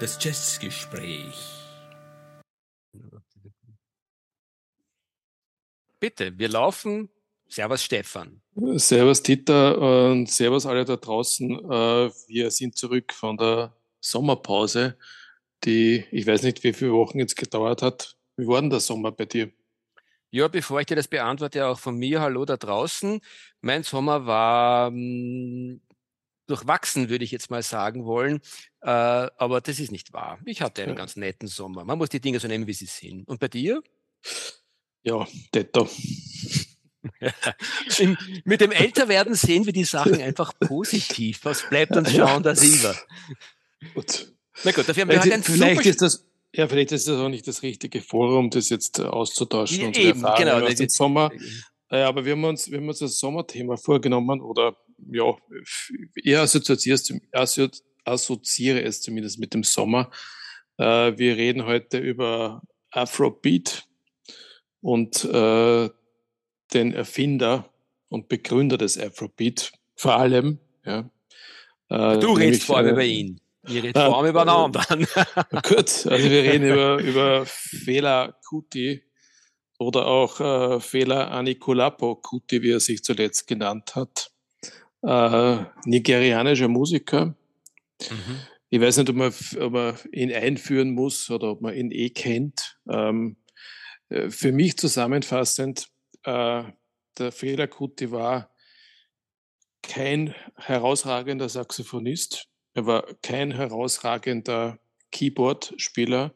Das Jazzgespräch. Bitte, wir laufen. Servus Stefan. Servus Dieter und Servus alle da draußen. Äh, wir sind zurück von der Sommerpause, die ich weiß nicht, wie viele Wochen jetzt gedauert hat. Wie war denn der Sommer bei dir? Ja, bevor ich dir das beantworte, auch von mir, hallo da draußen. Mein Sommer war mh, hm, durchwachsen, würde ich jetzt mal sagen wollen. Äh, aber das ist nicht wahr. Ich hatte einen ja. ganz netten Sommer. Man muss die Dinge so nehmen, wie sie sind. Und bei dir? Ja, Detto. Im, mit dem Älterwerden sehen wir die Sachen einfach positiv. Was bleibt uns schauen, das über. Gut. Na gut, dafür haben wir halt ein vielleicht ist das ja, vielleicht ist das auch nicht das richtige Forum, das jetzt äh, auszutauschen. Ja, eben, genau. Das ist Sommer. Äh, aber wir haben uns, wir haben uns das Sommerthema vorgenommen oder ja, eher assoziiere es zumindest mit dem Sommer. Äh, wir reden heute über Afrobeat und äh, den Erfinder und Begründer des Afrobeat vor allem. Ja, äh, du redest vor allem über ihn. Wir reden vor allem über einen anderen. Gut, also wir reden über, über Fela Kuti oder auch äh, Fela Anikulapo Kuti, wie er sich zuletzt genannt hat. Äh, nigerianischer Musiker. Mhm. Ich weiß nicht, ob man, ob man ihn einführen muss oder ob man ihn eh kennt. Ähm, äh, für mich zusammenfassend, äh, der Fela Kuti war kein herausragender Saxophonist, er war kein herausragender Keyboard-Spieler.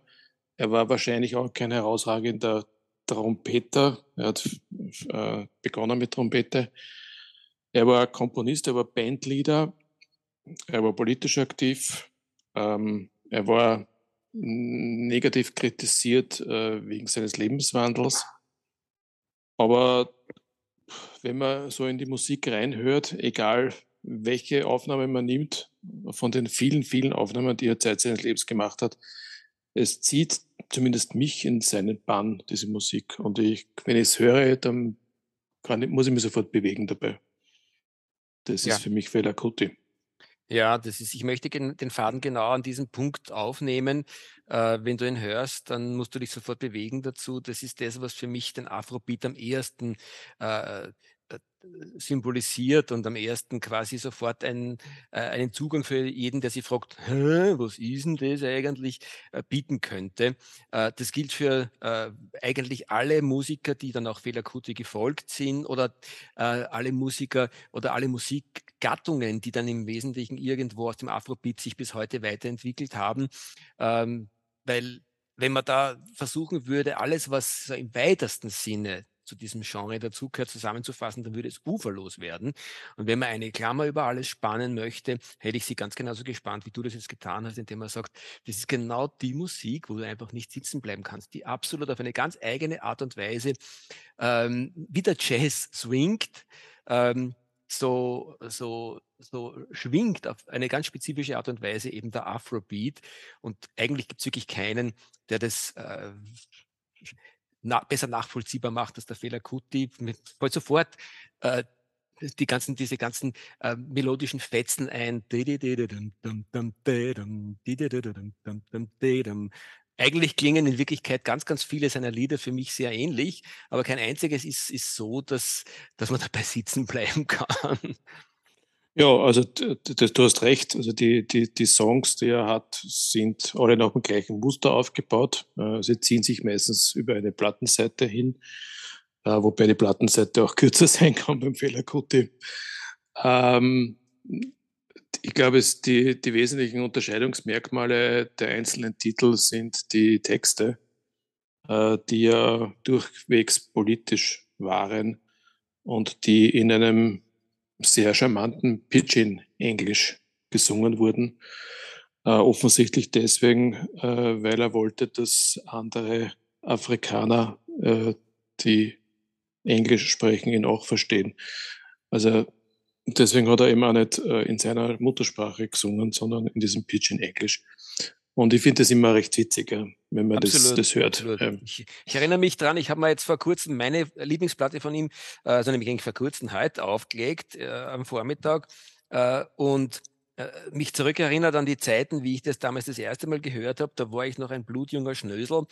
Er war wahrscheinlich auch kein herausragender Trompeter. Er hat äh, begonnen mit Trompete. Er war Komponist, er war Bandleader, er war politisch aktiv. Ähm, er war negativ kritisiert äh, wegen seines Lebenswandels. Aber wenn man so in die Musik reinhört, egal welche Aufnahme man nimmt, von den vielen, vielen Aufnahmen, die er Zeit seines Lebens gemacht hat, es zieht zumindest mich in seinen Bann, diese Musik. Und ich, wenn ich es höre, dann ich, muss ich mich sofort bewegen dabei. Das ja. ist für mich Fela Kuti. Ja, das ist, ich möchte den Faden genau an diesem Punkt aufnehmen. Äh, wenn du ihn hörst, dann musst du dich sofort bewegen dazu. Das ist das, was für mich den Afrobeat am ehesten äh, symbolisiert und am ersten quasi sofort ein, äh, einen Zugang für jeden, der sich fragt, was ist denn das eigentlich, äh, bieten könnte. Äh, das gilt für äh, eigentlich alle Musiker, die dann auch Fela Kuti gefolgt sind oder äh, alle Musiker oder alle Musikgattungen, die dann im Wesentlichen irgendwo aus dem Afrobeat sich bis heute weiterentwickelt haben. Ähm, weil wenn man da versuchen würde, alles, was im weitesten Sinne zu diesem Genre dazugehört, zusammenzufassen, dann würde es uferlos werden. Und wenn man eine Klammer über alles spannen möchte, hätte ich sie ganz genauso gespannt, wie du das jetzt getan hast, indem man sagt, das ist genau die Musik, wo du einfach nicht sitzen bleiben kannst, die absolut auf eine ganz eigene Art und Weise ähm, wie der Jazz swingt, ähm, so, so, so schwingt auf eine ganz spezifische Art und Weise eben der Afrobeat. Und eigentlich gibt es wirklich keinen, der das äh, na, besser nachvollziehbar macht als der Fehler Kuti. Mir fällt sofort äh, die ganzen, diese ganzen äh, melodischen Fetzen ein. Eigentlich klingen in Wirklichkeit ganz, ganz viele seiner Lieder für mich sehr ähnlich, aber kein einziges ist, ist so, dass, dass man dabei sitzen bleiben kann. Ja, also du hast recht. Also die, die, die Songs, die er hat, sind alle nach dem gleichen Muster aufgebaut. Äh, sie ziehen sich meistens über eine Plattenseite hin, äh, wobei die Plattenseite auch kürzer sein kann beim Fehlerkutti. Ähm, ich glaube, es die, die wesentlichen Unterscheidungsmerkmale der einzelnen Titel sind die Texte, äh, die ja durchwegs politisch waren und die in einem sehr charmanten Pidgin-Englisch gesungen wurden. Äh, offensichtlich deswegen, äh, weil er wollte, dass andere Afrikaner, äh, die Englisch sprechen, ihn auch verstehen. Also deswegen hat er eben auch nicht äh, in seiner Muttersprache gesungen, sondern in diesem Pidgin-Englisch. Und ich finde das immer recht witzig, wenn man das, das hört. Ich, ich, erinnere mich dran, ich habe mir jetzt vor kurzem meine Lieblingsplatte von ihm, äh, also nämlich eigentlich vor kurzem heute aufgelegt äh, am Vormittag. Äh, und äh, mich zurückerinnert an die Zeiten, wie ich das damals das erste Mal gehört habe. Da war ich noch ein blutjunger Schnösel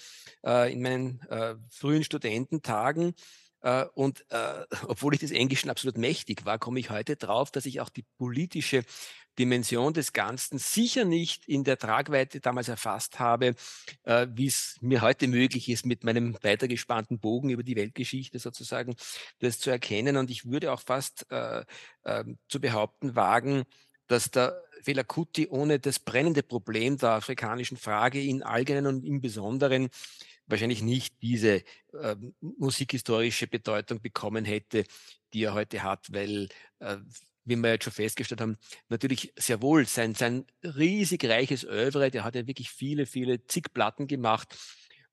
äh, in meinen äh, frühen Studententagen. Äh, und äh, obwohl ich des Englischen absolut mächtig war, komme ich heute drauf, dass ich auch die politische Dimension des Ganzen sicher nicht in der Tragweite damals erfasst habe, äh, wie es mir heute möglich ist, mit meinem weitergespannten Bogen über die Weltgeschichte sozusagen das zu erkennen. Und ich würde auch fast äh, äh, zu behaupten wagen, dass der Fela Kuti ohne das brennende Problem der afrikanischen Frage in Allgemeinen und im Besonderen wahrscheinlich nicht diese äh, musikhistorische Bedeutung bekommen hätte, die er heute hat, weil, äh, wie wir jetzt schon festgestellt haben, natürlich sehr wohl sein, sein riesig reiches Övre, der hat ja wirklich viele, viele zig Platten gemacht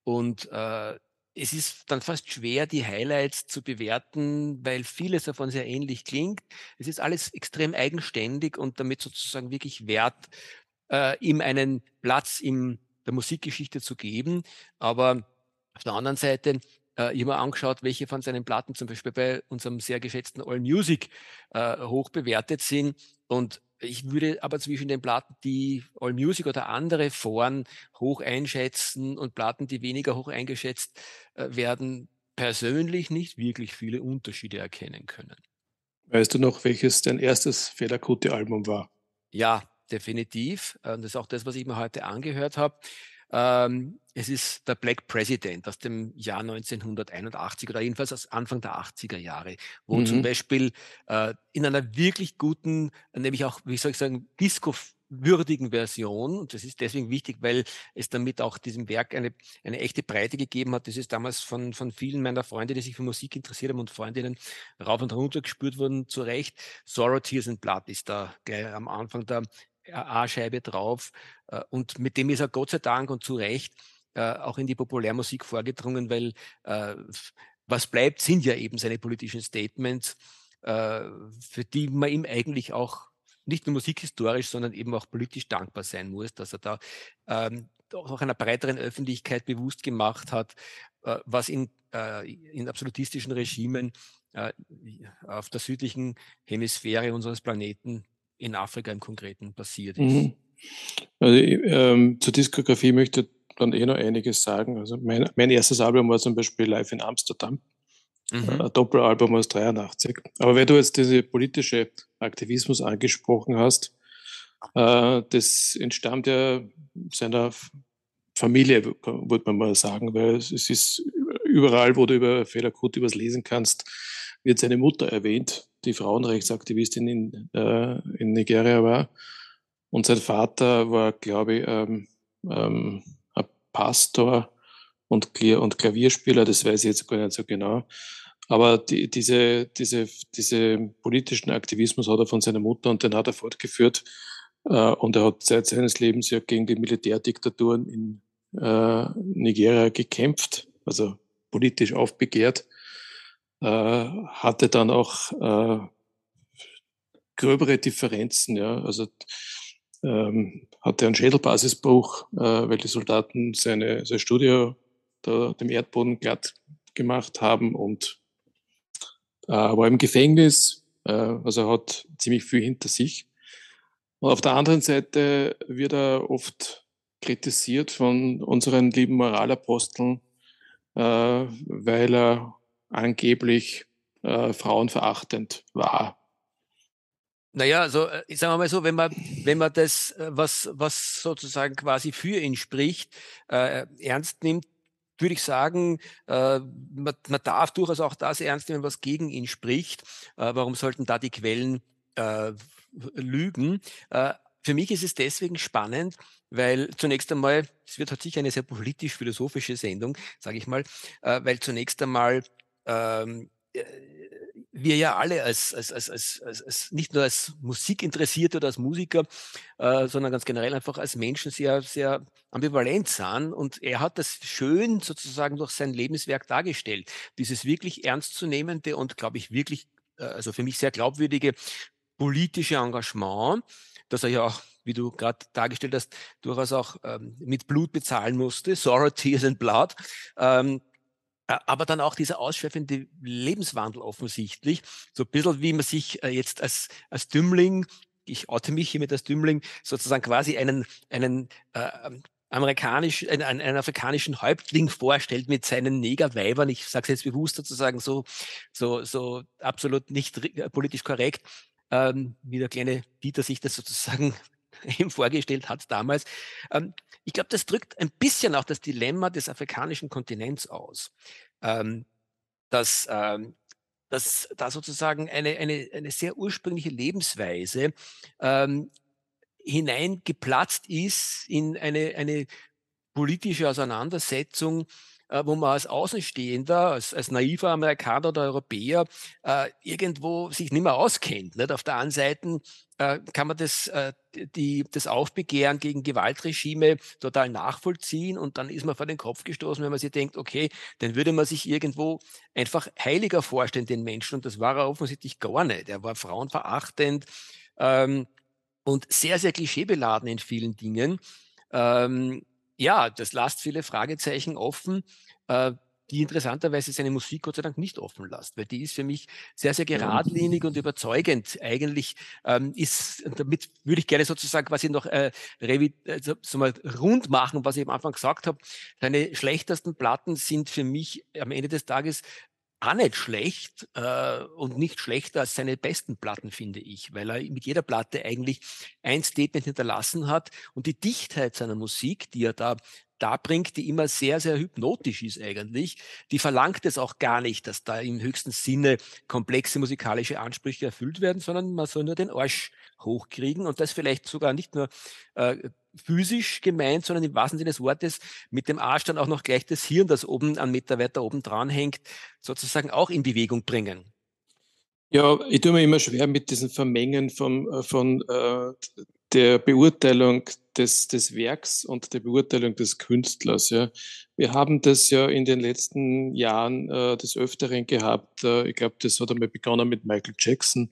und äh, es ist dann fast schwer, die Highlights zu bewerten, weil vieles davon sehr ähnlich klingt. Es ist alles extrem eigenständig und damit sozusagen wirklich wert, äh, ihm einen Platz in der Musikgeschichte zu geben. Aber auf der anderen Seite, äh, ich habe mir angeschaut, welche von seinen Platten zum Beispiel bei unserem sehr geschätzten All Music äh, hoch bewertet sind. Und ich würde aber zwischen den Platten, die All Music oder andere Foren hoch einschätzen und Platten, die weniger hoch eingeschätzt äh, werden, persönlich nicht wirklich viele Unterschiede erkennen können. Weißt du noch, welches dein erstes Federkutte-Album war? Ja, definitiv. Das ist auch das, was ich mir heute angehört habe. Ähm, es ist der Black President aus dem Jahr 1981 oder jedenfalls aus Anfang der 80er Jahre, wo mhm. zum Beispiel äh, in einer wirklich guten, nämlich auch, wie soll ich sagen, Disco würdigen Version. Und das ist deswegen wichtig, weil es damit auch diesem Werk eine, eine echte Breite gegeben hat. Das ist damals von, von vielen meiner Freunde, die sich für Musik interessiert haben und Freundinnen rauf und runter gespürt wurden, zu Recht. Sorrow, Tears and Blood ist da gleich am Anfang der A-Scheibe drauf. Äh, und mit dem ist er Gott sei Dank und zu Recht äh, auch in die Populärmusik vorgedrungen, weil äh, was bleibt, sind ja eben seine politischen Statements, für die man ihm eigentlich auch nicht nur musikhistorisch, sondern eben auch politisch dankbar sein muss, dass er da ähm, auch einer breiteren Öffentlichkeit bewusst gemacht hat, was in, in absolutistischen Regimen auf der südlichen Hemisphäre unseres Planeten in Afrika im Konkreten passiert ist. Mhm. Also, ähm, zur Diskografie möchte ich dann eh noch einiges sagen. Also mein, mein erstes Album war zum Beispiel Live in Amsterdam. Mhm. Ein Doppelalbum aus 83. Aber wenn du jetzt diese politische Aktivismus angesprochen hast, äh, das entstammt ja seiner Familie, würde man mal sagen, weil es ist überall, wo du über Fehler gut übers lesen kannst, wird seine Mutter erwähnt, die Frauenrechtsaktivistin in, äh, in Nigeria war. Und sein Vater war, glaube ich, ähm, ähm, ein Pastor und, und Klavierspieler, das weiß ich jetzt gar nicht so genau. Aber die, diese, diese, diese politischen Aktivismus hat er von seiner Mutter und den hat er fortgeführt. Äh, und er hat seit seines Lebens ja gegen die Militärdiktaturen in äh, Nigeria gekämpft, also politisch aufbegehrt. Äh, hatte dann auch äh, gröbere Differenzen, ja, also ähm, hatte einen Schädelbasisbruch, äh, weil die Soldaten seine, sein Studio da, dem Erdboden glatt gemacht haben und äh, war im Gefängnis, äh, also hat ziemlich viel hinter sich. Und auf der anderen Seite wird er oft kritisiert von unseren lieben Moralaposteln, äh, weil er angeblich äh, frauenverachtend war. Naja, also äh, sagen wir mal so, wenn man, wenn man das, äh, was, was sozusagen quasi für ihn spricht, äh, ernst nimmt, würde ich sagen, äh, man, man, darf durchaus auch das ernst nehmen, was gegen ihn spricht. Äh, warum sollten da die Quellen äh, lügen? für mich ist es deswegen spannend, weil zunächst einmal, es wird halt sicher eine sehr politisch-philosophische Sendung, sage ich mal, weil zunächst einmal ähm, äh, wir ja alle als, als, als, als, als, nicht nur als Musikinteressierte oder als Musiker, äh, sondern ganz generell einfach als Menschen sehr, sehr ambivalent sind. Und er hat das schön sozusagen durch sein Lebenswerk dargestellt. Dieses wirklich ernstzunehmende und, glaube ich, wirklich, äh, also für mich sehr glaubwürdige politische Engagement, dass er ja auch, wie du gerade dargestellt hast, durchaus auch ähm, mit Blut bezahlen musste, Sorrow, Tears and Blood. Ähm, aber dann auch dieser ausschweifende Lebenswandel offensichtlich. So ein bisschen wie man sich äh, jetzt als, als Dümmling, ich oute mich hiermit als Dümmling, sozusagen quasi einen, einen äh, amerikanisch, einen, einen, afrikanischen Häuptling vorstellt mit seinen Negerweibern, ich sage es jetzt bewusst sozusagen so, so, so absolut nicht äh, politisch korrekt, ähm, wie der kleine Dieter sich das sozusagen ihm vorgestellt hat damals. Ähm, ich glaube, das drückt ein bisschen auch das Dilemma des afrikanischen Kontinents aus, ähm, dass, ähm, dass da sozusagen eine, eine, eine sehr ursprüngliche Lebensweise ähm, hineingeplatzt ist in eine, eine politische Auseinandersetzung, äh, wo man als Außenstehender, als, als naiver Amerikaner oder Europäer äh, irgendwo sich nicht mehr auskennt. Nicht? Auf der einen Seite äh, kann man das, äh, die, das Aufbegehren gegen Gewaltregime total nachvollziehen und dann ist man vor den Kopf gestoßen, wenn man sich denkt, okay, dann würde man sich irgendwo einfach heiliger vorstellen, den Menschen. Und das war er offensichtlich gar nicht. Er war frauenverachtend. Ähm, und sehr, sehr klischeebeladen in vielen Dingen. Ähm, ja, das lasst viele Fragezeichen offen, äh, die interessanterweise seine Musik Gott sei Dank nicht offen lässt, weil die ist für mich sehr, sehr geradlinig und überzeugend. Eigentlich ähm, ist, damit würde ich gerne sozusagen quasi noch äh, also, so mal rund machen, was ich am Anfang gesagt habe. Seine schlechtesten Platten sind für mich am Ende des Tages auch nicht schlecht äh, und nicht schlechter als seine besten Platten, finde ich, weil er mit jeder Platte eigentlich ein Statement hinterlassen hat und die Dichtheit seiner Musik, die er da da bringt, die immer sehr, sehr hypnotisch ist eigentlich. Die verlangt es auch gar nicht, dass da im höchsten Sinne komplexe musikalische Ansprüche erfüllt werden, sondern man soll nur den Arsch hochkriegen und das vielleicht sogar nicht nur äh, physisch gemeint, sondern im wahrsten Sinne des Wortes mit dem Arsch dann auch noch gleich das Hirn, das oben einen Meter weiter oben dran hängt, sozusagen auch in Bewegung bringen. Ja, ich tue mir immer schwer mit diesen Vermengen von, äh, von äh, der Beurteilung des, des Werks und der Beurteilung des Künstlers. Ja. Wir haben das ja in den letzten Jahren äh, des Öfteren gehabt. Äh, ich glaube, das hat einmal begonnen mit Michael Jackson,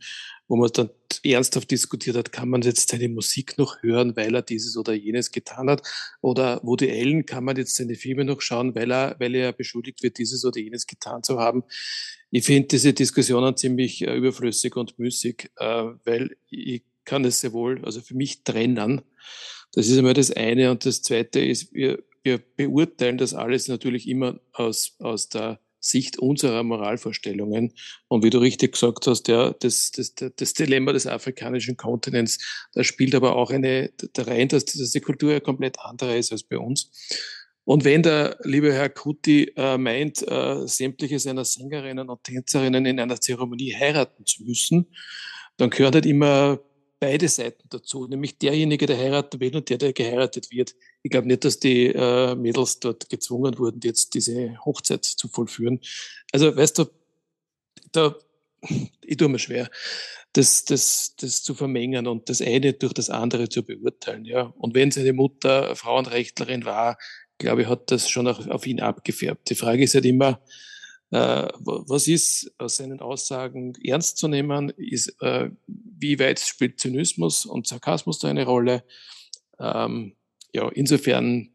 wo man dann ernsthaft diskutiert hat, kann man jetzt seine Musik noch hören, weil er dieses oder jenes getan hat? Oder Woody Allen, kann man jetzt seine Filme noch schauen, weil er, weil er beschuldigt wird, dieses oder jenes getan zu haben? Ich finde diese Diskussionen ziemlich äh, überflüssig und müßig, äh, weil ich kann es sehr wohl, also für mich trennen. Das ist einmal das eine. Und das zweite ist, wir, wir beurteilen das alles natürlich immer aus, aus der Sicht unserer Moralvorstellungen. Und wie du richtig gesagt hast, ja, das, das, das Dilemma des afrikanischen Kontinents, da spielt aber auch eine da rein, dass diese Kultur ja komplett andere ist als bei uns. Und wenn der liebe Herr Kuti äh, meint, äh, sämtliche seiner Sängerinnen und Tänzerinnen in einer Zeremonie heiraten zu müssen, dann gehört halt immer beide Seiten dazu, nämlich derjenige, der heiraten will und der, der geheiratet wird. Ich glaube nicht, dass die äh, Mädels dort gezwungen wurden, jetzt diese Hochzeit zu vollführen. Also, weißt du, da, ich tue mir schwer, das, das, das zu vermengen und das eine durch das andere zu beurteilen. Ja. Und wenn seine Mutter Frauenrechtlerin war, glaube ich, hat das schon auf, auf ihn abgefärbt. Die Frage ist halt immer, was ist aus seinen Aussagen ernst zu nehmen? Ist, äh, wie weit spielt Zynismus und Sarkasmus da eine Rolle? Ähm, ja, insofern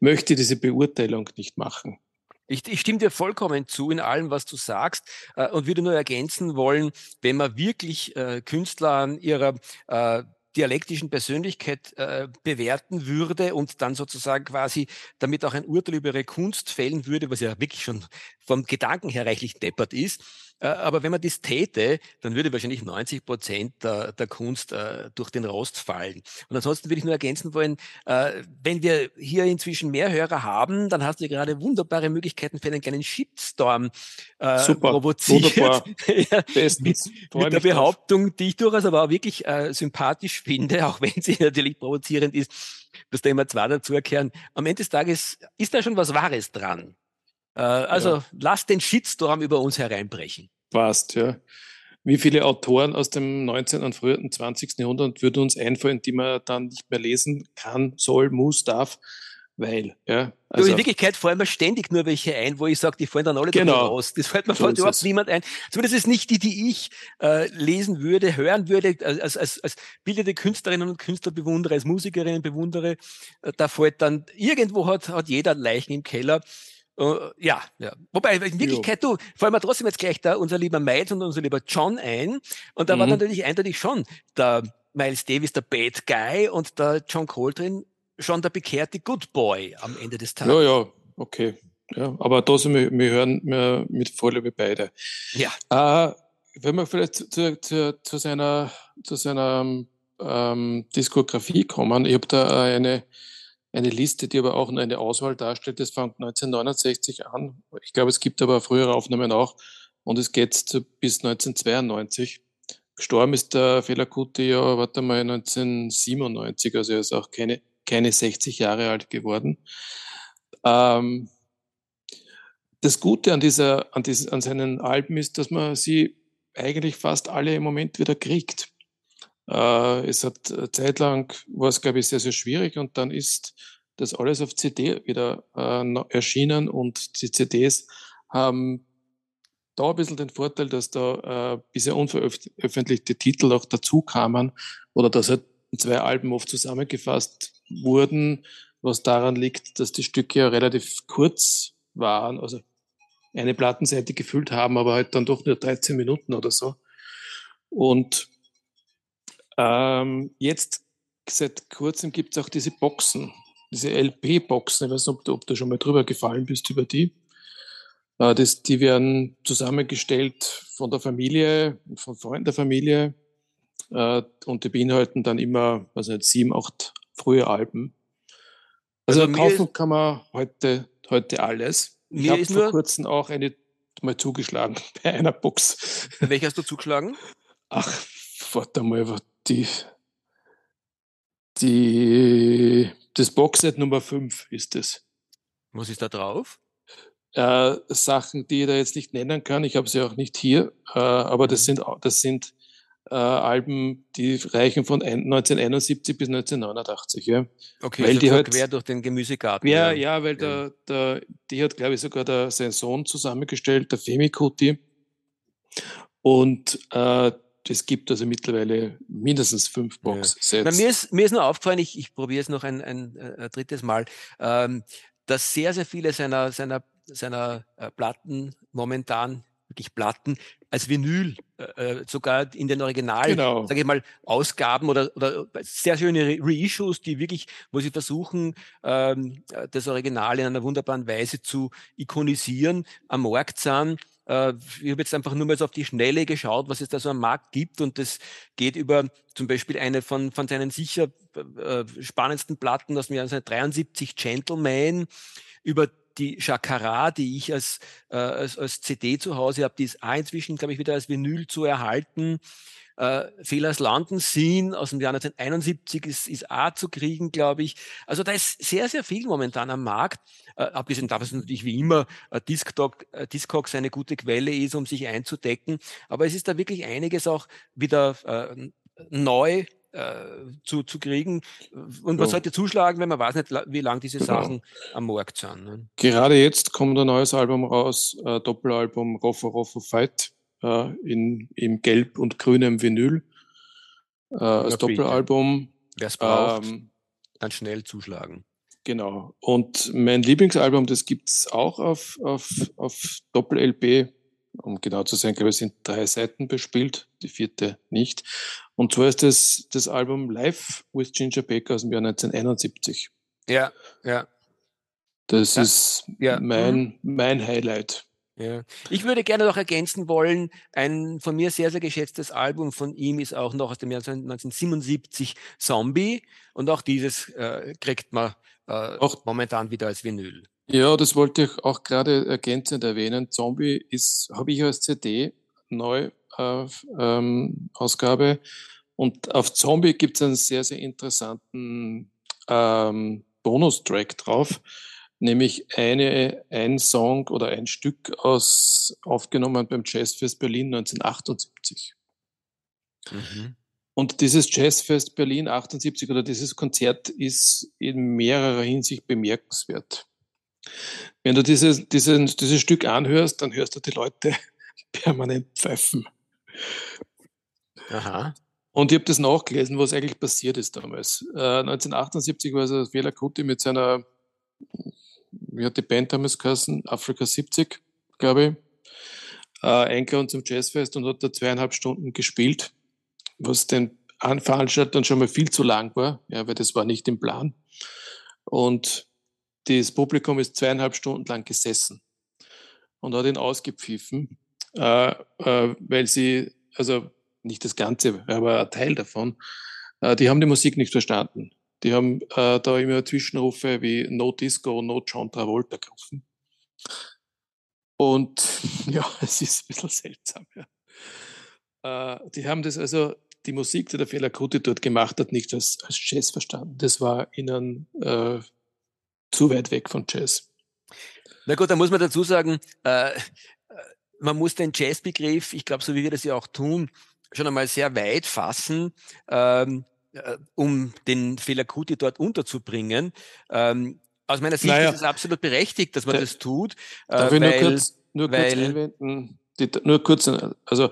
möchte diese Beurteilung nicht machen. Ich, ich, stimme dir vollkommen zu in allem, was du sagst äh, und würde nur ergänzen wollen, wenn man wirklich äh, Künstler an ihrer äh, dialektischen Persönlichkeit äh, bewerten würde und dann sozusagen quasi damit auch ein Urteil über ihre Kunst fällen würde, was ja wirklich schon vom Gedanken her reichlich deppert ist, aber wenn man das täte, dann würde wahrscheinlich 90 Prozent der, der Kunst äh, durch den Rost fallen. Und ansonsten würde ich nur ergänzen wollen, äh, wenn wir hier inzwischen mehr Hörer haben, dann hast du gerade wunderbare Möglichkeiten für einen kleinen Shitstorm äh, Super, provoziert. ja, Bestens. mit, der Behauptung, drauf. die ich durchaus aber auch wirklich äh, sympathisch finde, auch wenn sie natürlich provozierend ist, dass da immer zwei dazu erkehren. Am Ende des Tages ist da schon was Wahres dran. Äh, also ja. lasst den Shitstorm über uns hereinbrechen. Passt, ja. Wie viele Autoren aus dem 19. und frühen 20. Jahrhundert würden uns einfallen, die man dann nicht mehr lesen kann, soll, muss, darf, weil. Ja, also, in Wirklichkeit fallen mir ständig nur welche ein, wo ich sage, die fallen dann alle genau. raus. Das fällt mir so überhaupt niemand ein. Zumindest ist nicht die, die ich äh, lesen würde, hören würde, als, als, als bildende Künstlerinnen und Künstler bewundere, als Musikerinnen bewundere. Äh, da fällt dann, irgendwo hat, hat jeder Leichen im Keller. Uh, ja, ja. Wobei, in Wirklichkeit, jo. du, fallen wir trotzdem jetzt gleich da unser lieber Miles und unser lieber John ein. Und da mhm. war natürlich eindeutig schon der Miles Davis der Bad Guy und der John Coltrane schon der bekehrte Good Boy am Ende des Tages. Ja, ja, okay. Ja, aber da sind wir, wir hören wir mit Vorliebe beide. Ja. Äh, wenn wir vielleicht zu, zu, zu seiner, zu seiner ähm, Diskografie kommen, ich habe da eine, eine Liste, die aber auch eine Auswahl darstellt. Das fängt 1969 an. Ich glaube, es gibt aber frühere Aufnahmen auch. Und es geht bis 1992. Gestorben ist der Fela Kuti ja, warte mal, 1997. Also er ist auch keine, keine 60 Jahre alt geworden. Ähm, das Gute an, dieser, an, diesen, an seinen Alben ist, dass man sie eigentlich fast alle im Moment wieder kriegt. Äh, es hat zeitlang war es, glaube ich, sehr, sehr schwierig und dann ist das alles auf CD wieder äh, erschienen und die CDs haben da ein bisschen den Vorteil, dass da äh, bisher unveröffentlichte Titel auch dazu kamen oder dass halt zwei Alben oft zusammengefasst wurden, was daran liegt, dass die Stücke ja relativ kurz waren, also eine Plattenseite gefüllt haben, aber halt dann doch nur 13 Minuten oder so. Und ähm, jetzt seit kurzem gibt es auch diese Boxen, diese LP-Boxen. Ich weiß nicht, ob du, ob du schon mal drüber gefallen bist über die. Äh, das, die werden zusammengestellt von der Familie, von Freunden der Familie äh, und die beinhalten dann immer, also sieben, acht frühe Alben. Also, also kaufen kann man heute, heute alles. Ich habe vor kurzem auch eine mal zugeschlagen bei einer Box. Welche hast du zugeschlagen? Ach, warte mal, die, die, das Boxset Nummer 5 ist es. Was ist da drauf? Äh, Sachen, die ich da jetzt nicht nennen kann. Ich habe sie auch nicht hier, äh, aber das mhm. sind, das sind äh, Alben, die reichen von 1971 bis 1989. Ja. Okay, weil also die halt, quer durch den Gemüsegarten. Ja, ja, ja weil ja. Der, der, die hat, glaube ich, sogar der, sein Sohn zusammengestellt, der Femi Kuti. Und äh, es gibt also mittlerweile mindestens fünf Box-Sets. Ja. Mir, ist, mir ist nur aufgefallen, ich, ich probiere es noch ein, ein, ein äh, drittes Mal, ähm, dass sehr, sehr viele seiner, seiner, seiner äh, Platten momentan wirklich Platten als Vinyl, äh, äh, sogar in den Original, genau. sage ich mal, Ausgaben oder, oder sehr schöne Re Reissues, die wirklich, wo sie versuchen, ähm, das Original in einer wunderbaren Weise zu ikonisieren, am Markt sind. Äh, ich habe jetzt einfach nur mal so auf die Schnelle geschaut, was es da so am Markt gibt. Und das geht über zum Beispiel eine von, von seinen sicher äh, spannendsten Platten aus dem Jahr 1973, Gentleman, über die Chakara, die ich als, äh, als, als CD zu Hause habe, die ist auch inzwischen, glaube ich, wieder als Vinyl zu erhalten. Äh, Fehlers London Scene aus dem Jahr 1971 ist, ist auch zu kriegen, glaube ich. Also da ist sehr, sehr viel momentan am Markt. Äh, abgesehen davon, dass natürlich wie immer äh, Discog, äh, Discogs eine gute Quelle ist, um sich einzudecken. Aber es ist da wirklich einiges auch wieder äh, neu äh, zu, zu kriegen. Und man ja. sollte zuschlagen, wenn man weiß nicht, wie lange diese genau. Sachen am Markt sind. Ne? Gerade jetzt kommt ein neues Album raus, äh, Doppelalbum Roffo Roffo Fight äh, in, in gelb und grünem Vinyl. Äh, als Doppelalbum. Wer es braucht, ähm, dann schnell zuschlagen. Genau. Und mein Lieblingsalbum, das gibt es auch auf, auf, auf Doppel-LP um genau zu sein, glaube ich, sind drei Seiten bespielt, die vierte nicht. Und zwar ist das das Album Live with Ginger Baker aus dem Jahr 1971. Ja, ja. Das ja. ist ja. Mein, mhm. mein Highlight. Ja. Ich würde gerne noch ergänzen wollen, ein von mir sehr, sehr geschätztes Album von ihm ist auch noch aus dem Jahr 1977 Zombie und auch dieses äh, kriegt man äh, auch momentan wieder als Vinyl. Ja, das wollte ich auch gerade ergänzend erwähnen. Zombie ist, habe ich als CD neu äh, ähm. Und auf Zombie gibt es einen sehr, sehr interessanten ähm, Bonustrack drauf, nämlich eine, ein Song oder ein Stück aus aufgenommen beim Jazzfest Berlin 1978. Mhm. Und dieses Jazzfest Berlin 78 oder dieses Konzert ist in mehrerer Hinsicht bemerkenswert. Wenn du dieses, dieses, dieses Stück anhörst, dann hörst du die Leute permanent pfeifen. Aha. Und ich habe das nachgelesen, was eigentlich passiert ist damals. Äh, 1978 war es Fela Kuti mit seiner, wie hat die Band damals geheißen? Afrika 70, glaube ich, äh, eingeladen zum Jazzfest und hat da zweieinhalb Stunden gespielt, was den Veranstaltern schon mal viel zu lang war, ja, weil das war nicht im Plan. Und das Publikum ist zweieinhalb Stunden lang gesessen und hat ihn ausgepfiffen, äh, äh, weil sie, also nicht das Ganze, aber ein Teil davon, äh, die haben die Musik nicht verstanden. Die haben äh, da immer Zwischenrufe wie No Disco, No John Travolta gerufen. Und ja, es ist ein bisschen seltsam. Ja. Äh, die haben das also, die Musik, die der Fela Kuti dort gemacht hat, nicht als, als Jazz verstanden. Das war ihnen äh, zu weit weg von Jazz. Na gut, da muss man dazu sagen, äh man muss den Jazzbegriff, ich glaube, so wie wir das ja auch tun, schon einmal sehr weit fassen, ähm, äh, um den Fehler Kuti dort unterzubringen. Ähm, aus meiner Sicht naja, ist es absolut berechtigt, dass man da, das tut. Äh, darf ich weil, nur kurz, nur weil, kurz einwenden? Die, nur kurz, also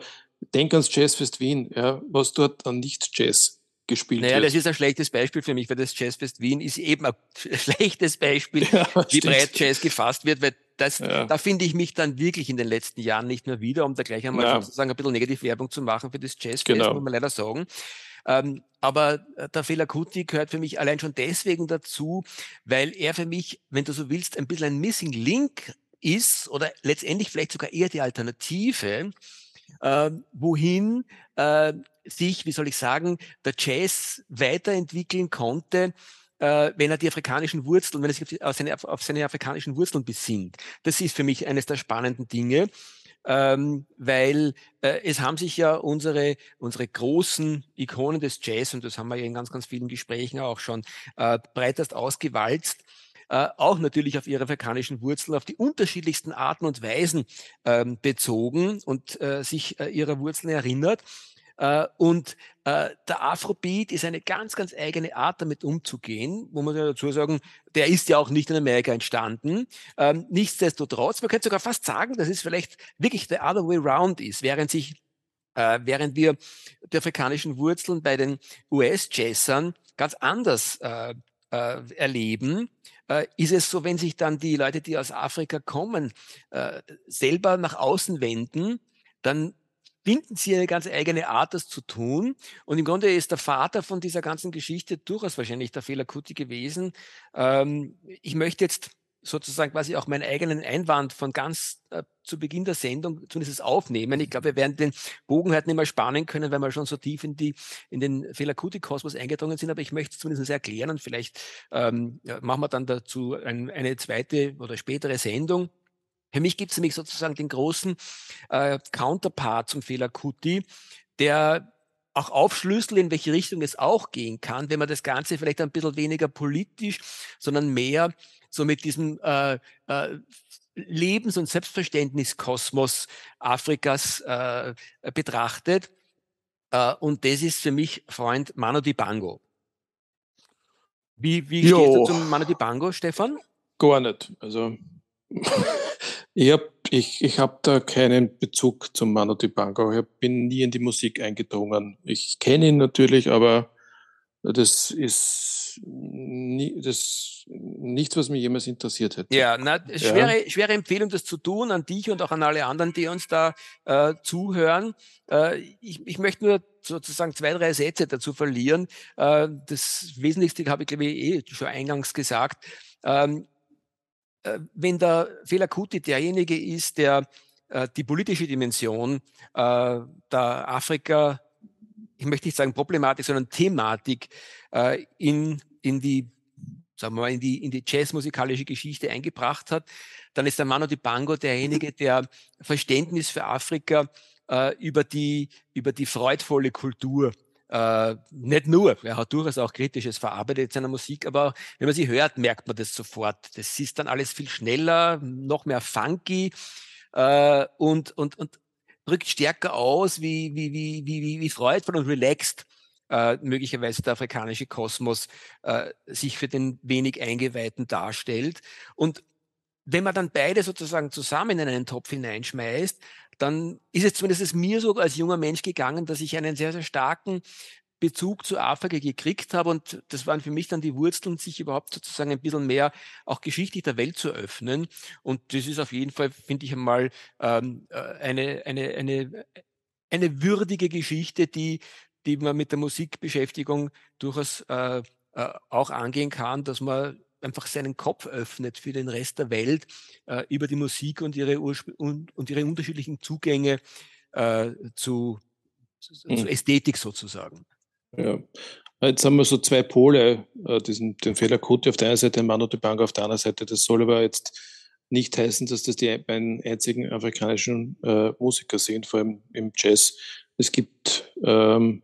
denk ans Jazzfest Wien, ja, was dort an Nicht-Jazz gespielt naja, wird. das ist ein schlechtes Beispiel für mich, weil das Jazzfest Wien ist eben ein schlechtes Beispiel, ja, wie breit Jazz gefasst wird, weil das, ja. da finde ich mich dann wirklich in den letzten Jahren nicht mehr wieder, um da gleich einmal ja. sozusagen ein bisschen Negativwerbung zu machen für das Jazzfest, genau. muss man leider sagen. Ähm, aber äh, der Fehler Kuti gehört für mich allein schon deswegen dazu, weil er für mich, wenn du so willst, ein bisschen ein Missing Link ist oder letztendlich vielleicht sogar eher die Alternative, äh, wohin äh, sich, wie soll ich sagen, der Jazz weiterentwickeln konnte, äh, wenn er die afrikanischen Wurzeln, wenn er sich auf seine, auf seine afrikanischen Wurzeln besinnt. Das ist für mich eines der spannenden Dinge. Ähm, weil äh, es haben sich ja unsere, unsere großen Ikonen des Jazz, und das haben wir ja in ganz, ganz vielen Gesprächen auch schon äh, breitest ausgewalzt, äh, auch natürlich auf ihre afrikanischen Wurzeln, auf die unterschiedlichsten Arten und Weisen ähm, bezogen und äh, sich äh, ihrer Wurzeln erinnert. Äh, und äh, der Afrobeat ist eine ganz, ganz eigene Art, damit umzugehen, wo man ja dazu sagen, der ist ja auch nicht in Amerika entstanden. Ähm, nichtsdestotrotz, man könnte sogar fast sagen, dass es vielleicht wirklich the other way round ist, während sich äh, während wir die afrikanischen Wurzeln bei den US-Jazzern ganz anders äh, äh, erleben, äh, ist es so, wenn sich dann die Leute, die aus Afrika kommen, selber nach außen wenden, dann finden sie eine ganz eigene Art, das zu tun. Und im Grunde ist der Vater von dieser ganzen Geschichte durchaus wahrscheinlich der Fehler Kuti gewesen. Ähm, ich möchte jetzt sozusagen quasi auch meinen eigenen Einwand von ganz äh, zu Beginn der Sendung zumindest aufnehmen. Ich glaube, wir werden den Bogen halt nicht mehr spannen können, weil wir schon so tief in die in den Fehlerkuti-Kosmos eingedrungen sind. Aber ich möchte es zumindest erklären und vielleicht ähm, ja, machen wir dann dazu ein, eine zweite oder spätere Sendung. Für mich gibt es nämlich sozusagen den großen äh, Counterpart zum Fehler Kuti, der auch aufschlüsselt, in welche Richtung es auch gehen kann, wenn man das Ganze vielleicht ein bisschen weniger politisch, sondern mehr so mit diesem äh, äh, Lebens- und Selbstverständniskosmos Afrikas äh, betrachtet. Äh, und das ist für mich Freund Manu Dibango. Wie, wie stehst du zum Manu Dibango, Stefan? Gar nicht. Also Ich habe ich, ich hab da keinen Bezug zum Manu Dibango. Ich bin nie in die Musik eingedrungen. Ich kenne ihn natürlich, aber das ist nie, das nichts, was mich jemals interessiert hätte. Ja, na, schwere, ja. schwere Empfehlung, das zu tun, an dich und auch an alle anderen, die uns da äh, zuhören. Äh, ich, ich möchte nur sozusagen zwei, drei Sätze dazu verlieren. Äh, das Wesentlichste habe ich, glaube ich, eh schon eingangs gesagt. Ähm, äh, wenn der Fehler Kuti derjenige ist, der äh, die politische Dimension äh, der Afrika, ich möchte nicht sagen Problematik, sondern Thematik äh, in, in die sagen wir mal, in die, in die jazzmusikalische Geschichte eingebracht hat, dann ist der Mano Dibango derjenige, der Verständnis für Afrika äh, über, die, über die freudvolle Kultur äh, nicht nur, er hat durchaus auch Kritisches verarbeitet in seiner Musik, aber wenn man sie hört, merkt man das sofort. Das ist dann alles viel schneller, noch mehr funky äh, und, und, und drückt stärker aus, wie, wie, wie, wie, wie, freudvoll und relaxed äh, möglicherweise der afrikanische Kosmos äh, sich für den wenig Eingeweihten darstellt. Und wenn man dann beide sozusagen zusammen in einen Topf hineinschmeißt, dann ist es zumindest mir so als junger Mensch gegangen, dass ich einen sehr, sehr starken Bezug zu Afrika gekriegt habe und das waren für mich dann die Wurzeln, sich überhaupt sozusagen ein bisschen mehr auch geschichtlich der Welt zu öffnen. Und das ist auf jeden Fall, finde ich einmal, ähm, äh, eine, eine, eine, eine würdige Geschichte, die, die man mit der Musikbeschäftigung durchaus äh, äh, auch angehen kann, dass man einfach seinen Kopf öffnet für den Rest der Welt äh, über die Musik und ihre, Urspr und, und ihre unterschiedlichen Zugänge äh, zu, zu, mhm. Ästhetik sozusagen. Ja. Jetzt haben wir so zwei Pole, äh, diesen, den Fehler Kuti auf der einen Seite, Manu Dibango auf der anderen Seite. Das soll aber jetzt nicht heißen, dass das die beiden einzigen afrikanischen äh, Musiker sind, vor allem im Jazz. Es gibt ähm,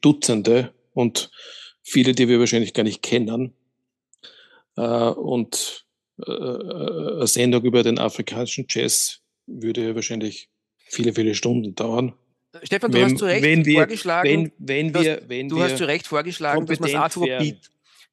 Dutzende und viele, die wir wahrscheinlich gar nicht kennen. Äh, und äh, äh, eine Sendung über den afrikanischen Jazz würde wahrscheinlich viele, viele Stunden dauern. Stefan, du wenn, hast zu Recht wenn wir, vorgeschlagen, wenn, wenn wir, wenn du hast zu Recht vorgeschlagen, dass man es Afrobeat,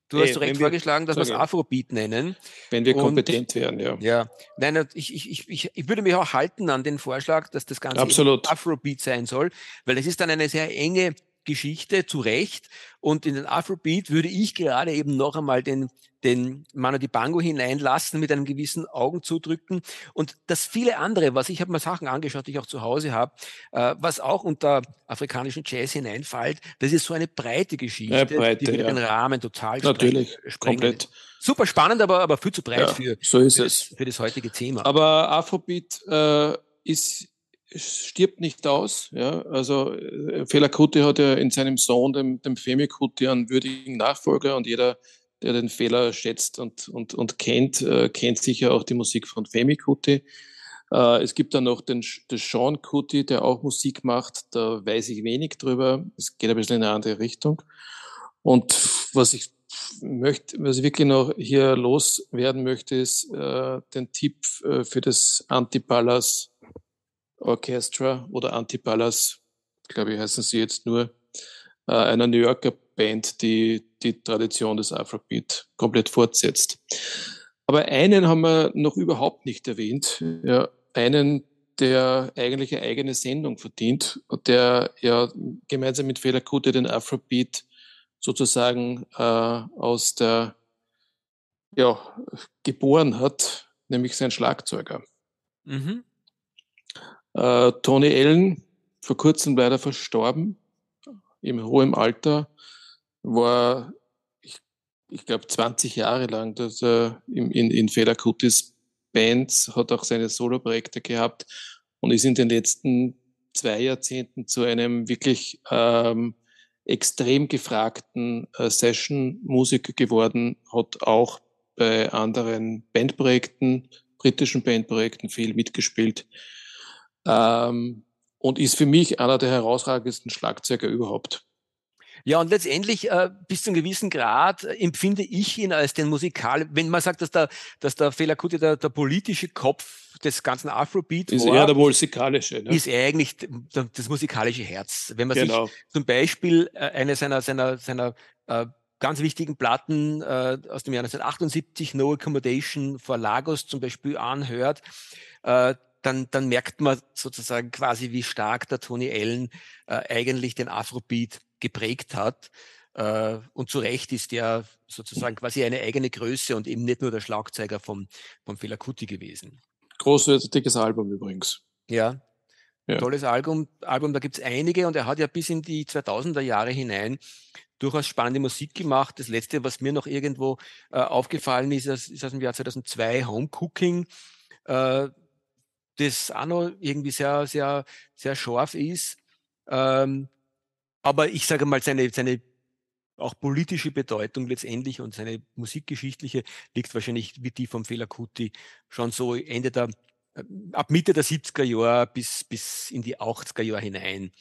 du hast zu Recht vorgeschlagen, dass wir es Afrobeat nennen. Wenn wir kompetent wären, ja. Ja, nein, ich, ich, ich, ich würde mich auch halten an den Vorschlag, dass das Ganze Afrobeat sein soll, weil es ist dann eine sehr enge Geschichte, zu Recht. Und in den Afrobeat würde ich gerade eben noch einmal den, den Manu Dibango hineinlassen mit einem gewissen Augenzudrücken. Und das viele andere, was ich habe mir Sachen angeschaut, die ich auch zu Hause habe, äh, was auch unter afrikanischen Jazz hineinfällt, das ist so eine breite Geschichte, ja, breite, die ja. den Rahmen total Natürlich, sprengen. komplett. Super spannend, aber, aber viel zu breit ja, für, so ist für, es. Das, für das heutige Thema. Aber Afrobeat äh, ist stirbt nicht aus. Ja? Also äh, Fela Kuti hat ja in seinem Sohn, dem, dem Femi Kuti, einen würdigen Nachfolger und jeder, der den Fehler schätzt und, und, und kennt, äh, kennt sicher auch die Musik von Femi Kuti. Äh, es gibt dann noch den, den Sean Kuti, der auch Musik macht. Da weiß ich wenig drüber. Es geht ein bisschen in eine andere Richtung. Und was ich möchte, was ich wirklich noch hier loswerden möchte, ist äh, den Tipp äh, für das Antipalas Orchestra oder Antipalas, glaube ich, heißen sie jetzt nur, äh, einer New Yorker Band, die die Tradition des Afrobeat komplett fortsetzt. Aber einen haben wir noch überhaupt nicht erwähnt. Ja, einen, der eigentlich eine eigene Sendung verdient und der ja gemeinsam mit Fela Kuti den Afrobeat sozusagen äh, aus der ja, geboren hat, nämlich sein Schlagzeuger. Mhm. Äh, Tony Allen, vor kurzem leider verstorben, im hohen Alter, war, ich, ich glaube, 20 Jahre lang dass er in, in, in Fela Kutis Bands, hat auch seine Soloprojekte gehabt und ist in den letzten zwei Jahrzehnten zu einem wirklich ähm, extrem gefragten äh, Session-Musiker geworden, hat auch bei anderen Bandprojekten, britischen Bandprojekten viel mitgespielt. Ähm, und ist für mich einer der herausragendsten Schlagzeuger überhaupt. Ja, und letztendlich äh, bis zu einem gewissen Grad äh, empfinde ich ihn als den Musikal, wenn man sagt, dass der, dass der Fela Kuti der, der politische Kopf des ganzen Afrobeat ist war, er der musikalische, ne? ist er eigentlich das musikalische Herz. Wenn man genau. sich zum Beispiel äh, eine seiner, seiner, seiner äh, ganz wichtigen Platten äh, aus dem Jahr 1978, No Accommodation for Lagos zum Beispiel anhört, äh, dann, dann merkt man sozusagen quasi, wie stark der Tony Allen äh, eigentlich den Afrobeat geprägt hat. Äh, und zu Recht ist er sozusagen quasi eine eigene Größe und eben nicht nur der Schlagzeuger vom, vom Fela Kuti gewesen. Großartiges Album übrigens. Ja, ja. Tolles Album, Album, da gibt's einige und er hat ja bis in die 2000er Jahre hinein durchaus spannende Musik gemacht. Das letzte, was mir noch irgendwo äh, aufgefallen ist, ist aus dem Jahr 2002 Home Cooking. Äh, das auch noch irgendwie sehr, sehr, sehr scharf ist. Ähm, aber ich sage mal, seine, seine auch politische Bedeutung letztendlich und seine musikgeschichtliche liegt wahrscheinlich wie die vom Fela Kuti schon so Ende der, äh, ab Mitte der 70er Jahre bis, bis in die 80er Jahre hinein.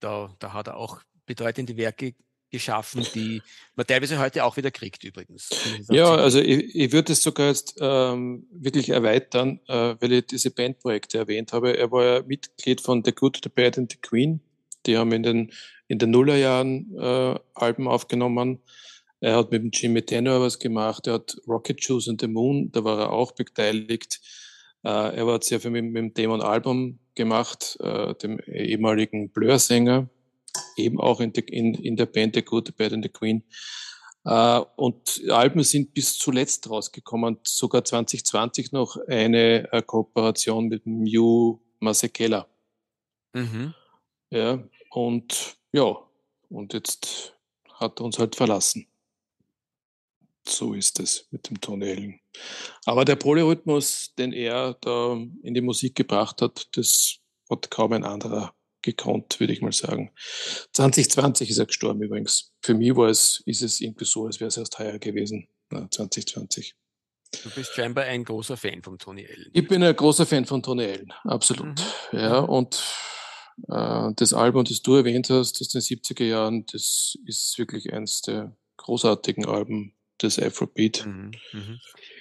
Da, da hat er auch bedeutende Werke geschaffen, die man teilweise heute auch wieder kriegt übrigens. Ja, also ich, ich würde es sogar jetzt ähm, wirklich erweitern, äh, weil ich diese Bandprojekte erwähnt habe. Er war ja Mitglied von The Good, The Bad and The Queen. Die haben in den in den Nullerjahren äh, Alben aufgenommen. Er hat mit dem Jimmy Tenor was gemacht. Er hat Rocket Shoes and the Moon, da war er auch beteiligt. Äh, er hat sehr viel mit, mit dem Damon Album gemacht, äh, dem ehemaligen Blur-Sänger, eben auch in, de, in, in, der Band The Good, The Bad and The Queen. Äh, und Alben sind bis zuletzt rausgekommen, sogar 2020 noch eine äh, Kooperation mit Mew Masekela. Mhm. Ja, und ja, und jetzt hat er uns halt verlassen. So ist es mit dem Tony Allen. Aber der Polyrhythmus, den er da in die Musik gebracht hat, das hat kaum ein anderer gekonnt, würde ich mal sagen. 2020 ist er gestorben übrigens. Für mich war es, ist es irgendwie so, als wäre es erst heuer gewesen, Na, 2020. Du bist scheinbar ein großer Fan von Tony Allen. Ich bin ein großer Fan von Tony Allen, absolut. Mhm. Ja, mhm. und äh, das Album, das du erwähnt hast, aus den 70er Jahren, das ist wirklich eines der großartigen Alben des Afrobeat. Mhm, mhm.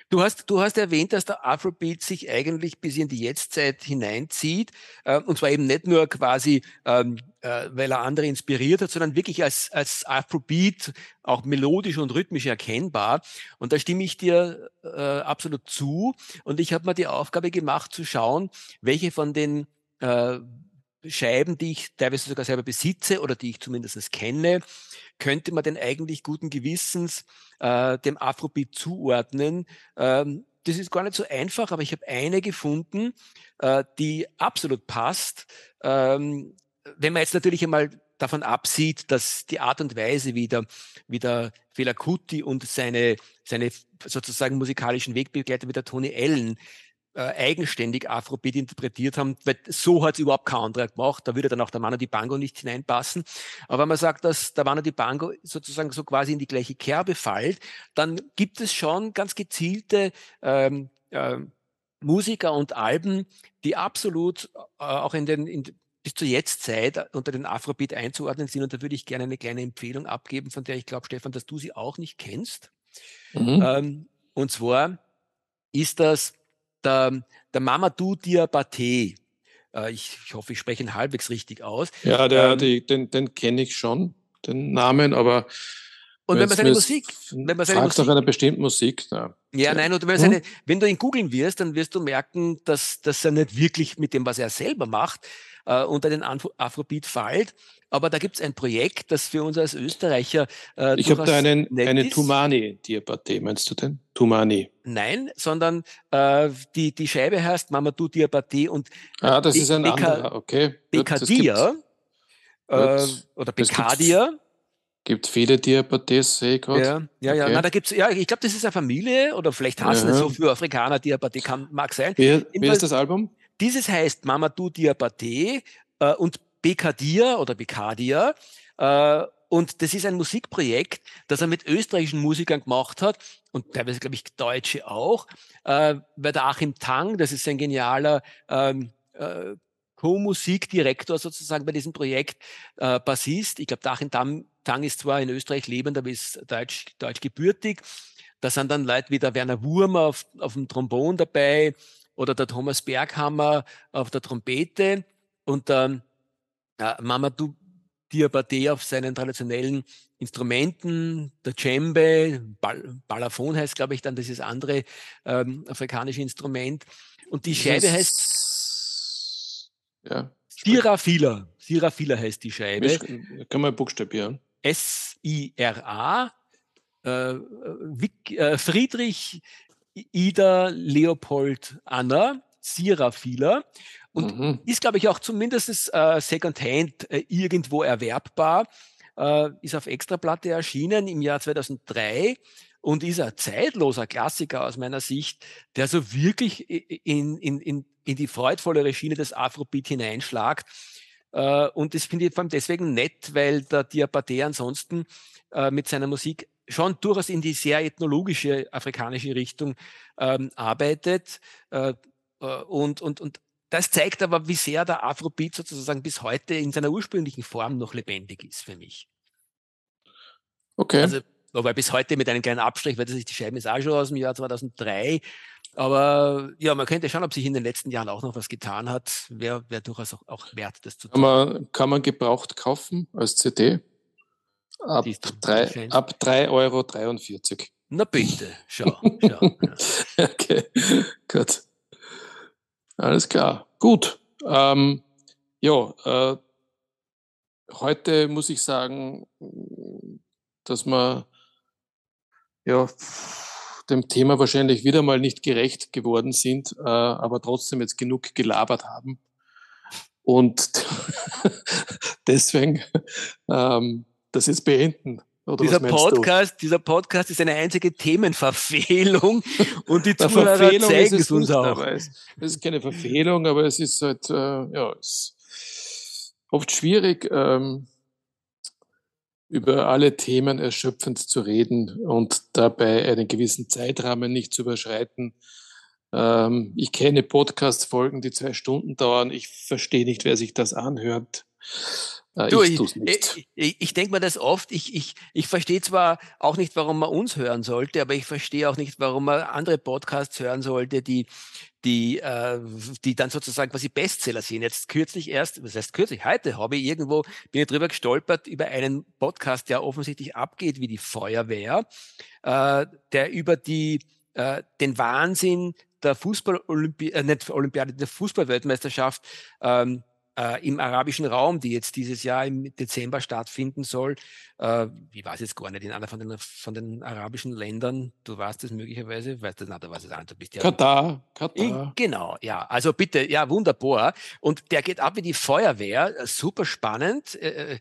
Du hast, du hast erwähnt, dass der Afrobeat sich eigentlich bis in die Jetztzeit hineinzieht. Äh, und zwar eben nicht nur quasi, ähm, äh, weil er andere inspiriert hat, sondern wirklich als, als Afrobeat auch melodisch und rhythmisch erkennbar. Und da stimme ich dir äh, absolut zu. Und ich habe mir die Aufgabe gemacht zu schauen, welche von den äh, Scheiben, die ich teilweise sogar selber besitze oder die ich zumindest kenne, könnte man denn eigentlich guten Gewissens äh, dem Afrobeat zuordnen? Ähm, das ist gar nicht so einfach, aber ich habe eine gefunden, äh, die absolut passt. Ähm, wenn man jetzt natürlich einmal davon absieht, dass die Art und Weise, wie der, wie der Fela Kuti und seine, seine sozusagen musikalischen Wegbegleiter wie der Tony Allen äh, eigenständig Afrobeat interpretiert haben, weil so hat es überhaupt kein anderer gemacht. Da würde dann auch der Mano Bango nicht hineinpassen. Aber wenn man sagt, dass der Mano Bango sozusagen so quasi in die gleiche Kerbe fällt, dann gibt es schon ganz gezielte ähm, äh, Musiker und Alben, die absolut äh, auch in den in, bis zur Jetztzeit unter den Afrobeat einzuordnen sind. Und da würde ich gerne eine kleine Empfehlung abgeben, von der ich glaube, Stefan, dass du sie auch nicht kennst. Mhm. Ähm, und zwar ist das der, der Mamadou Diabaté. Äh, ich, ich, hoffe, ich spreche ihn halbwegs richtig aus. Ja, der, ähm, die, den, den kenne ich schon, den Namen, aber und wenn man seine Musik, wenn man seine Musik, nach einer bestimmten Musik, ja, ja nein, und wenn, seine, hm? wenn du ihn googeln wirst, dann wirst du merken, dass, dass er nicht wirklich mit dem, was er selber macht, äh, unter den Afrobeat fällt. Aber da gibt es ein Projekt, das für uns als Österreicher. Äh, ich habe da einen, eine Tumani-Diapathie, meinst du denn? Tumani. Nein, sondern äh, die, die Scheibe heißt Mamadou Diapathie und. Ah, das Be ist ein Beka anderer, okay. Bekadia äh, oder Bekadia. Gibt viele Diabetes, sehe ich gerade. Ja, ja, okay. ja. Na, da gibt's, ja, ich glaube, das ist eine Familie oder vielleicht hassen ja. es so für Afrikaner Diabetes, kann, mag sein. Wie, wie ist das Album? Dieses heißt Mamadou Diabaté äh, und Bekadir oder Bekadia. Äh, und das ist ein Musikprojekt, das er mit österreichischen Musikern gemacht hat und teilweise, glaube ich, Deutsche auch. Äh, weil der Achim Tang, das ist ein genialer ähm, äh, Co-Musikdirektor sozusagen bei diesem Projekt, äh, Bassist. Ich glaube, der Achim Tang, ist zwar in Österreich lebend, aber ist deutsch, deutsch gebürtig. Da sind dann Leute wie der Werner Wurmer auf, auf dem Trombon dabei, oder der Thomas Berghammer auf der Trompete und der äh, Mamadou Diabaté auf seinen traditionellen Instrumenten, der Djembe, Bal Balafon heißt, glaube ich, dann dieses andere ähm, afrikanische Instrument. Und die Scheibe heißt ja, Sirafila. Sirafila heißt die Scheibe. Kann man buchstabieren? S-I-R-A. Äh, äh, Friedrich Ida Leopold Anna, Sirafila. Und mhm. ist, glaube ich, auch zumindest äh, Secondhand äh, irgendwo erwerbbar. Äh, ist auf Extraplatte erschienen im Jahr 2003 und ist ein zeitloser Klassiker aus meiner Sicht, der so wirklich in, in, in, in die freudvollere Schiene des Afrobeat hineinschlagt. Äh, und das finde ich vor allem deswegen nett, weil der Diapaté ansonsten äh, mit seiner Musik schon durchaus in die sehr ethnologische afrikanische Richtung ähm, arbeitet. Äh, äh, und, und, und das zeigt aber, wie sehr der Afrobeat sozusagen bis heute in seiner ursprünglichen Form noch lebendig ist für mich. Okay. Also, wobei bis heute mit einem kleinen Abstrich, weil das ist die Scheibe ist auch schon aus dem Jahr 2003. Aber ja, man könnte schauen, ob sich in den letzten Jahren auch noch was getan hat. Wäre wär durchaus auch, auch, wert, das zu tun. Kann man, kann man gebraucht kaufen als CD? Ab 3,43 ab 3 Euro. 43. Na bitte, schau. schau ja. okay, gut. Alles klar. Gut. Ähm, ja, äh, heute muss ich sagen, dass man ja dem Thema wahrscheinlich wieder mal nicht gerecht geworden sind, äh, aber trotzdem jetzt genug gelabert haben. Und deswegen ähm, das jetzt beenden. Oder dieser Podcast, dieser Podcast ist eine einzige Themenverfehlung und die Zuhörer zeigen es uns auch. Es, ist keine Verfehlung, aber es ist halt, äh, ja, ist oft schwierig, ähm, über alle Themen erschöpfend zu reden und dabei einen gewissen Zeitrahmen nicht zu überschreiten. Ähm, ich kenne Podcast-Folgen, die zwei Stunden dauern. Ich verstehe nicht, wer sich das anhört. Äh, du, ich, ich, ich, ich denke mir das oft. Ich, ich, ich verstehe zwar auch nicht, warum man uns hören sollte, aber ich verstehe auch nicht, warum man andere Podcasts hören sollte, die, die, äh, die dann sozusagen quasi Bestseller sind. Jetzt kürzlich erst, was heißt kürzlich, heute habe ich irgendwo, bin ich drüber gestolpert über einen Podcast, der offensichtlich abgeht wie die Feuerwehr, äh, der über die, äh, den Wahnsinn der Fußball-Olympiade, äh, nicht Olympiade, der Fußballweltmeisterschaft ähm, äh, im arabischen Raum, die jetzt dieses Jahr im Dezember stattfinden soll. Äh, ich weiß jetzt gar nicht, in einer von den, von den arabischen Ländern, du weißt es möglicherweise, weißt du, na, du weißt es auch nicht, du bist ja. Katar, Katar. genau, ja, also bitte, ja, wunderbar. Und der geht ab wie die Feuerwehr, super spannend. Äh, äh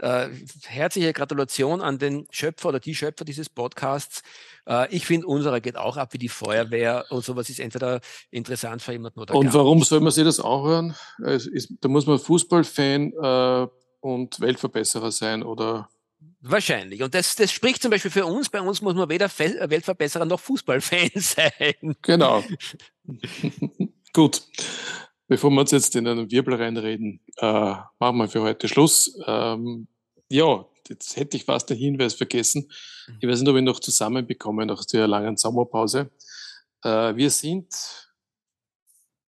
äh, herzliche Gratulation an den Schöpfer oder die Schöpfer dieses Podcasts. Äh, ich finde, unserer geht auch ab wie die Feuerwehr und sowas ist entweder interessant für jemanden oder Und warum soll man sich das auch hören? Ist, da muss man Fußballfan äh, und Weltverbesserer sein oder Wahrscheinlich. Und das, das spricht zum Beispiel für uns. Bei uns muss man weder Weltverbesserer noch Fußballfan sein. Genau. Gut. Bevor wir uns jetzt in einen Wirbel reinreden, äh, machen wir für heute Schluss. Ähm, ja, jetzt hätte ich fast den Hinweis vergessen. Ich weiß nicht, ob ich noch zusammenbekomme nach der langen Sommerpause. Äh, wir sind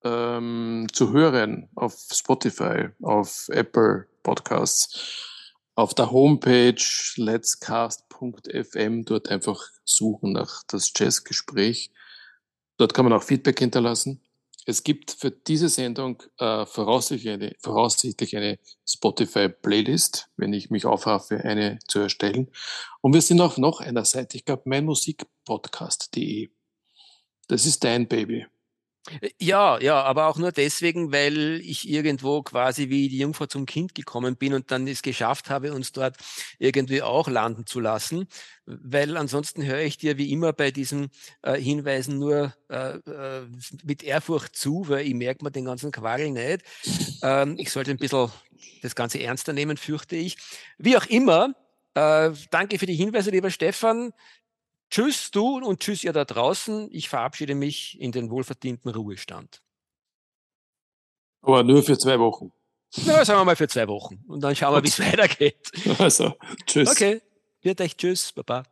ähm, zu hören auf Spotify, auf Apple Podcasts, auf der Homepage letscast.fm, dort einfach suchen nach das Jazzgespräch. Dort kann man auch Feedback hinterlassen. Es gibt für diese Sendung äh, voraussichtlich, eine, voraussichtlich eine Spotify-Playlist, wenn ich mich aufraffe, eine zu erstellen. Und wir sind auf noch einer Seite, ich glaube, meinmusikpodcast.de. Das ist dein Baby. Ja, ja, aber auch nur deswegen, weil ich irgendwo quasi wie die Jungfrau zum Kind gekommen bin und dann es geschafft habe, uns dort irgendwie auch landen zu lassen. Weil ansonsten höre ich dir wie immer bei diesen äh, Hinweisen nur äh, äh, mit Ehrfurcht zu, weil ich merke mir den ganzen Quagel nicht. Ähm, ich sollte ein bisschen das Ganze ernster nehmen, fürchte ich. Wie auch immer, äh, danke für die Hinweise, lieber Stefan. Tschüss du und tschüss ihr da draußen. Ich verabschiede mich in den wohlverdienten Ruhestand. Aber nur für zwei Wochen. Na, sagen wir mal für zwei Wochen. Und dann schauen wir, wie es weitergeht. Also, tschüss. Okay, wird euch tschüss, Baba.